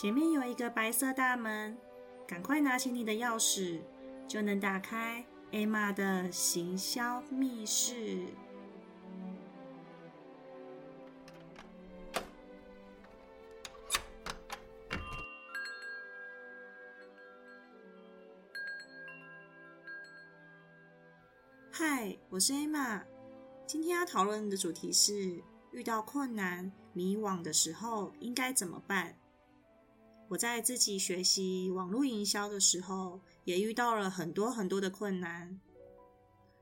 前面有一个白色大门，赶快拿起你的钥匙，就能打开艾玛的行销密室。嗨，我是艾玛。今天要讨论的主题是：遇到困难、迷惘的时候应该怎么办？我在自己学习网络营销的时候，也遇到了很多很多的困难，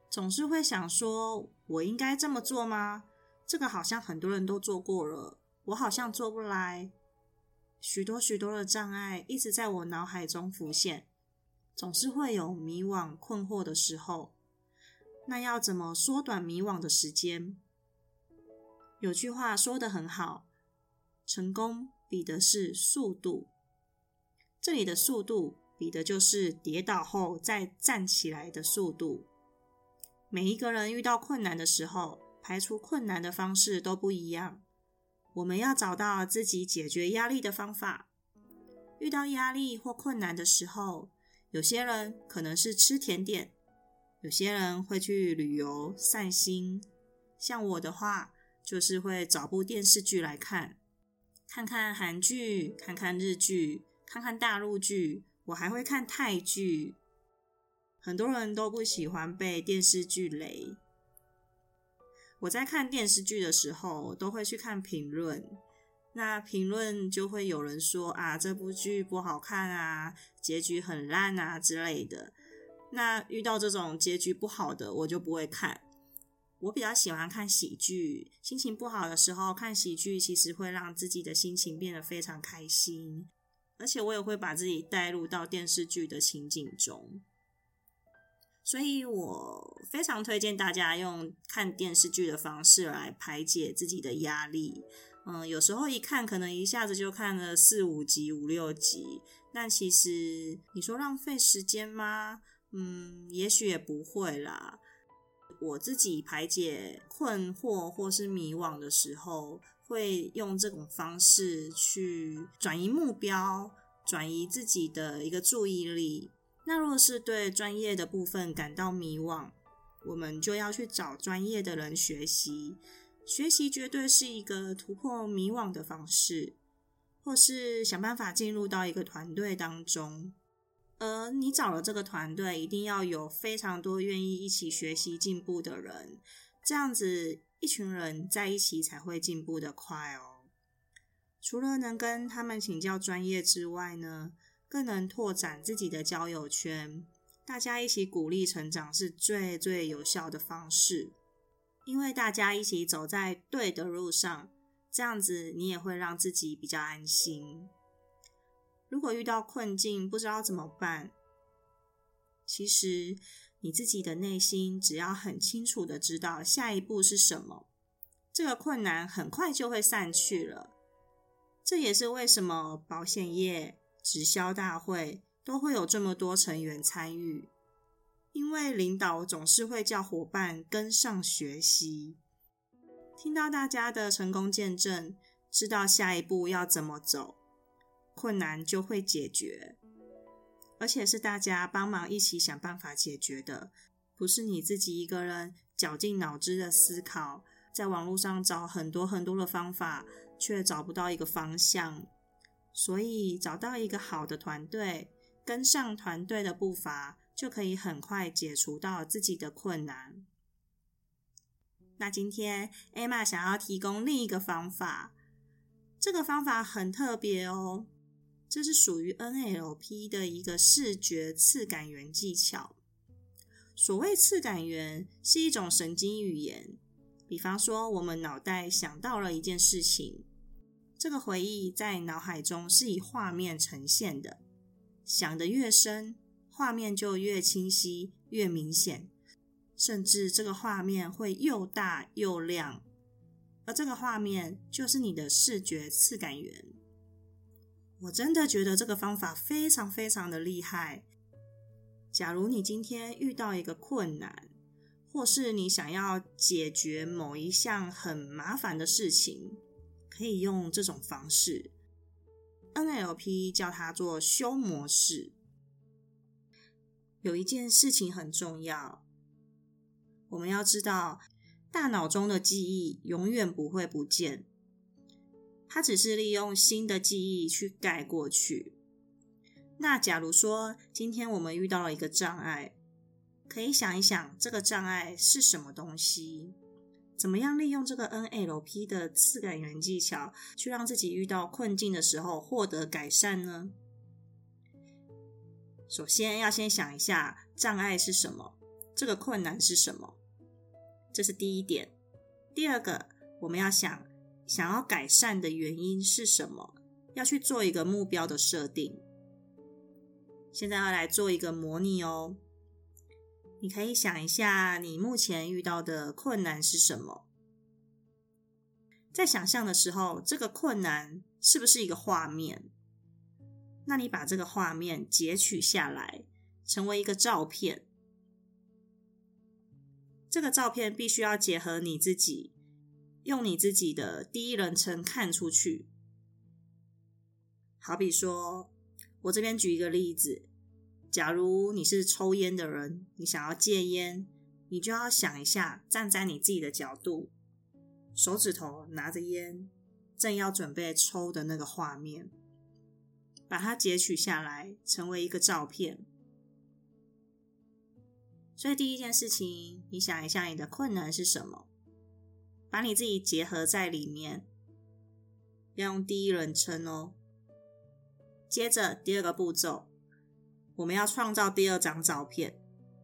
总是会想说：我应该这么做吗？这个好像很多人都做过了，我好像做不来。许多许多的障碍一直在我脑海中浮现，总是会有迷惘、困惑的时候。那要怎么缩短迷惘的时间？有句话说的很好，成功比的是速度。这里的速度比的就是跌倒后再站起来的速度。每一个人遇到困难的时候，排除困难的方式都不一样。我们要找到自己解决压力的方法。遇到压力或困难的时候，有些人可能是吃甜点。有些人会去旅游散心，像我的话，就是会找部电视剧来看，看看韩剧，看看日剧，看看大陆剧，我还会看泰剧。很多人都不喜欢被电视剧雷。我在看电视剧的时候，都会去看评论，那评论就会有人说啊，这部剧不好看啊，结局很烂啊之类的。那遇到这种结局不好的，我就不会看。我比较喜欢看喜剧，心情不好的时候看喜剧，其实会让自己的心情变得非常开心，而且我也会把自己带入到电视剧的情景中。所以我非常推荐大家用看电视剧的方式来排解自己的压力。嗯，有时候一看可能一下子就看了四五集、五六集，但其实你说浪费时间吗？嗯，也许也不会啦。我自己排解困惑或是迷惘的时候，会用这种方式去转移目标，转移自己的一个注意力。那若是对专业的部分感到迷惘，我们就要去找专业的人学习。学习绝对是一个突破迷惘的方式，或是想办法进入到一个团队当中。而你找了这个团队，一定要有非常多愿意一起学习进步的人，这样子一群人在一起才会进步的快哦。除了能跟他们请教专业之外呢，更能拓展自己的交友圈。大家一起鼓励成长是最最有效的方式，因为大家一起走在对的路上，这样子你也会让自己比较安心。如果遇到困境，不知道怎么办，其实你自己的内心只要很清楚的知道下一步是什么，这个困难很快就会散去了。这也是为什么保险业直销大会都会有这么多成员参与，因为领导总是会叫伙伴跟上学习，听到大家的成功见证，知道下一步要怎么走。困难就会解决，而且是大家帮忙一起想办法解决的，不是你自己一个人绞尽脑汁的思考，在网络上找很多很多的方法，却找不到一个方向。所以找到一个好的团队，跟上团队的步伐，就可以很快解除到自己的困难。那今天艾玛想要提供另一个方法，这个方法很特别哦。这是属于 NLP 的一个视觉次感源技巧。所谓次感源，是一种神经语言。比方说，我们脑袋想到了一件事情，这个回忆在脑海中是以画面呈现的。想得越深，画面就越清晰、越明显，甚至这个画面会又大又亮。而这个画面就是你的视觉次感源。我真的觉得这个方法非常非常的厉害。假如你今天遇到一个困难，或是你想要解决某一项很麻烦的事情，可以用这种方式。NLP 叫它做修模式。有一件事情很重要，我们要知道，大脑中的记忆永远不会不见，它只是利用新的记忆去盖过去。那假如说今天我们遇到了一个障碍，可以想一想这个障碍是什么东西？怎么样利用这个 NLP 的次感源技巧，去让自己遇到困境的时候获得改善呢？首先要先想一下障碍是什么，这个困难是什么，这是第一点。第二个，我们要想想要改善的原因是什么，要去做一个目标的设定。现在要来做一个模拟哦。你可以想一下，你目前遇到的困难是什么？在想象的时候，这个困难是不是一个画面？那你把这个画面截取下来，成为一个照片。这个照片必须要结合你自己，用你自己的第一人称看出去。好比说，我这边举一个例子。假如你是抽烟的人，你想要戒烟，你就要想一下，站在你自己的角度，手指头拿着烟，正要准备抽的那个画面，把它截取下来，成为一个照片。所以第一件事情，你想一下你的困难是什么，把你自己结合在里面，要用第一人称哦。接着第二个步骤。我们要创造第二张照片，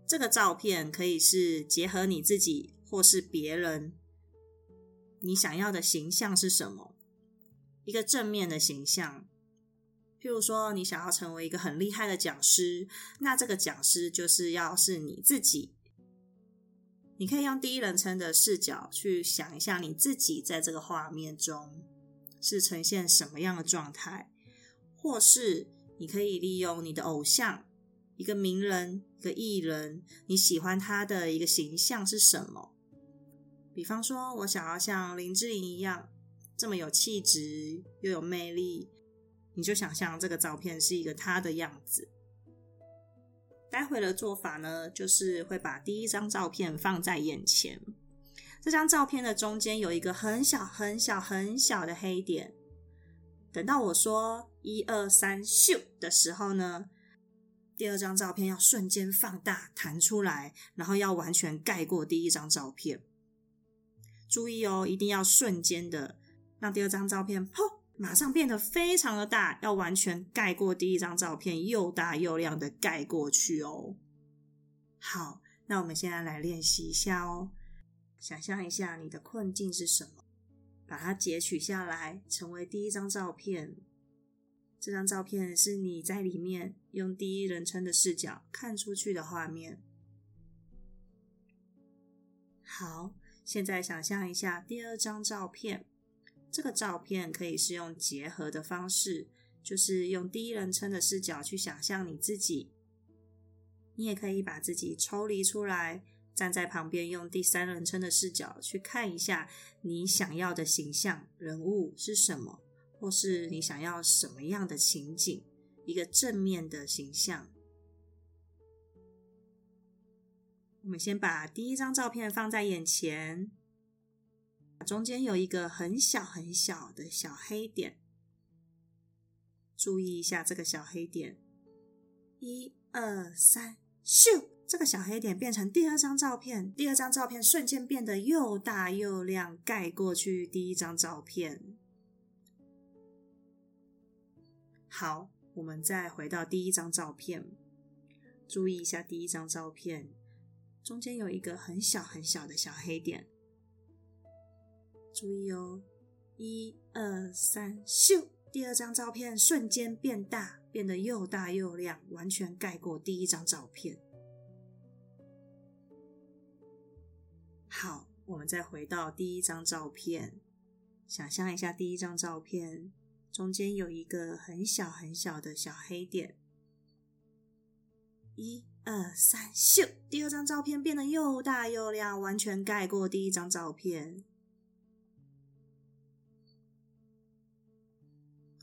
这个照片可以是结合你自己或是别人，你想要的形象是什么？一个正面的形象，譬如说你想要成为一个很厉害的讲师，那这个讲师就是要是你自己。你可以用第一人称的视角去想一下你自己在这个画面中是呈现什么样的状态，或是。你可以利用你的偶像，一个名人、一个艺人，你喜欢他的一个形象是什么？比方说，我想要像林志颖一样这么有气质又有魅力，你就想象这个照片是一个他的样子。待会的做法呢，就是会把第一张照片放在眼前，这张照片的中间有一个很小、很小、很小的黑点。等到我说一二三咻的时候呢，第二张照片要瞬间放大弹出来，然后要完全盖过第一张照片。注意哦，一定要瞬间的让第二张照片砰，马上变得非常的大，要完全盖过第一张照片，又大又亮的盖过去哦。好，那我们现在来练习一下哦。想象一下你的困境是什么？把它截取下来，成为第一张照片。这张照片是你在里面用第一人称的视角看出去的画面。好，现在想象一下第二张照片。这个照片可以是用结合的方式，就是用第一人称的视角去想象你自己。你也可以把自己抽离出来。站在旁边，用第三人称的视角去看一下你想要的形象人物是什么，或是你想要什么样的情景，一个正面的形象。我们先把第一张照片放在眼前，中间有一个很小很小的小黑点，注意一下这个小黑点，一二三，咻！这个小黑点变成第二张照片，第二张照片瞬间变得又大又亮，盖过去第一张照片。好，我们再回到第一张照片，注意一下第一张照片中间有一个很小很小的小黑点，注意哦，一二三，咻！第二张照片瞬间变大，变得又大又亮，完全盖过第一张照片。好，我们再回到第一张照片，想象一下第一张照片中间有一个很小很小的小黑点。一二三，咻！第二张照片变得又大又亮，完全盖过第一张照片。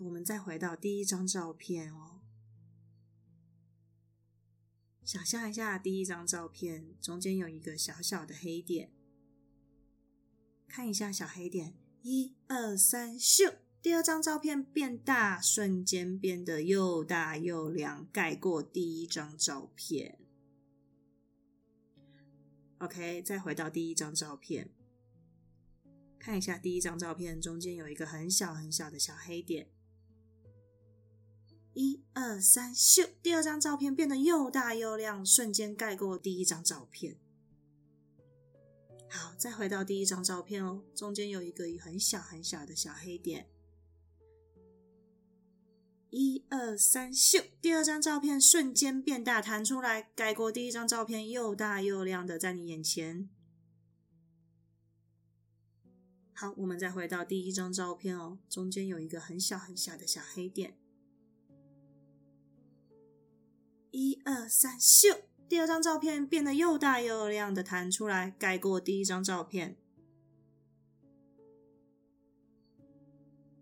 我们再回到第一张照片哦，想象一下第一张照片中间有一个小小的黑点，看一下小黑点，一二三，咻！第二张照片变大，瞬间变得又大又亮，盖过第一张照片。OK，再回到第一张照片，看一下第一张照片中间有一个很小很小的小黑点。一二三，咻！第二张照片变得又大又亮，瞬间盖过第一张照片。好，再回到第一张照片哦，中间有一个很小很小的小黑点。一二三，咻！第二张照片瞬间变大，弹出来，盖过第一张照片，又大又亮的在你眼前。好，我们再回到第一张照片哦，中间有一个很小很小的小黑点。一二三，咻！第二张照片变得又大又亮的弹出来，盖过第一张照片。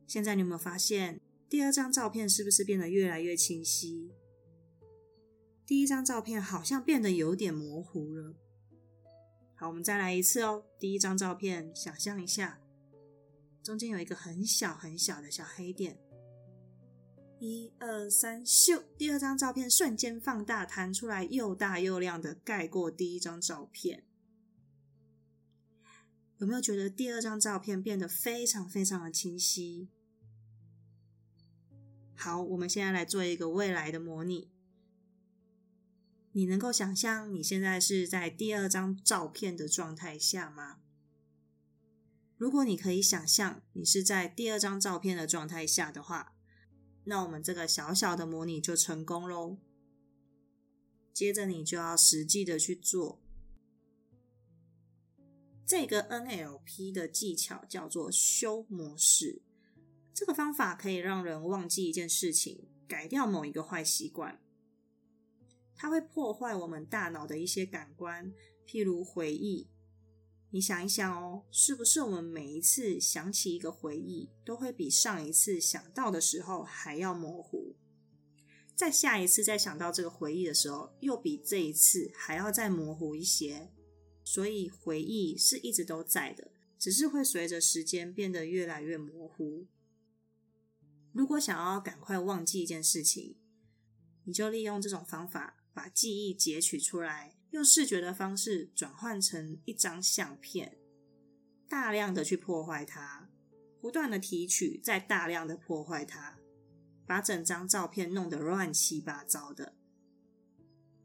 现在你有没有发现，第二张照片是不是变得越来越清晰？第一张照片好像变得有点模糊了。好，我们再来一次哦。第一张照片，想象一下，中间有一个很小很小的小黑点。一二三，咻！第二张照片瞬间放大，弹出来，又大又亮的盖过第一张照片。有没有觉得第二张照片变得非常非常的清晰？好，我们现在来做一个未来的模拟。你能够想象你现在是在第二张照片的状态下吗？如果你可以想象你是在第二张照片的状态下的话，那我们这个小小的模拟就成功喽。接着你就要实际的去做。这个 NLP 的技巧叫做修模式。这个方法可以让人忘记一件事情，改掉某一个坏习惯。它会破坏我们大脑的一些感官，譬如回忆。你想一想哦，是不是我们每一次想起一个回忆，都会比上一次想到的时候还要模糊？在下一次再想到这个回忆的时候，又比这一次还要再模糊一些。所以回忆是一直都在的，只是会随着时间变得越来越模糊。如果想要赶快忘记一件事情，你就利用这种方法，把记忆截取出来。用视觉的方式转换成一张相片，大量的去破坏它，不断的提取，再大量的破坏它，把整张照片弄得乱七八糟的，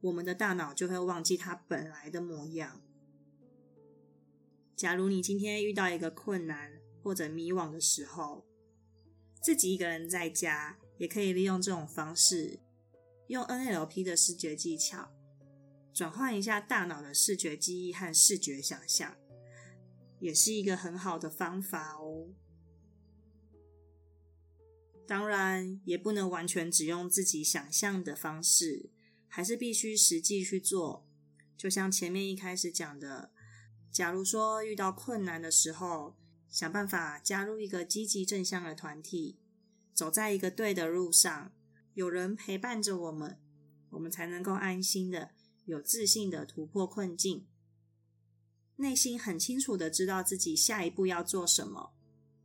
我们的大脑就会忘记它本来的模样。假如你今天遇到一个困难或者迷惘的时候，自己一个人在家，也可以利用这种方式，用 NLP 的视觉技巧。转换一下大脑的视觉记忆和视觉想象，也是一个很好的方法哦。当然，也不能完全只用自己想象的方式，还是必须实际去做。就像前面一开始讲的，假如说遇到困难的时候，想办法加入一个积极正向的团体，走在一个对的路上，有人陪伴着我们，我们才能够安心的。有自信的突破困境，内心很清楚的知道自己下一步要做什么。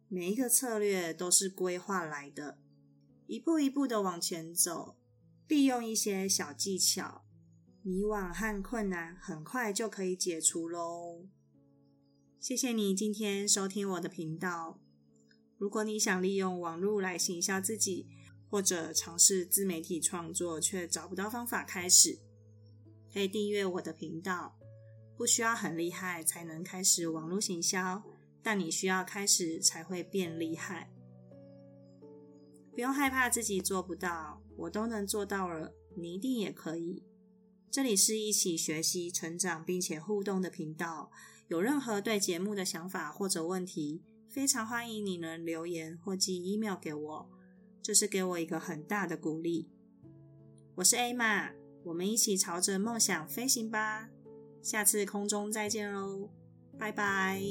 每一个策略都是规划来的，一步一步的往前走，利用一些小技巧，迷惘和困难很快就可以解除喽。谢谢你今天收听我的频道。如果你想利用网络来行销自己，或者尝试自媒体创作却找不到方法开始。可以订阅我的频道，不需要很厉害才能开始网络行销，但你需要开始才会变厉害。不用害怕自己做不到，我都能做到了，你一定也可以。这里是一起学习、成长并且互动的频道，有任何对节目的想法或者问题，非常欢迎你能留言或寄 email 给我，这是给我一个很大的鼓励。我是 A 玛。我们一起朝着梦想飞行吧！下次空中再见喽，拜拜。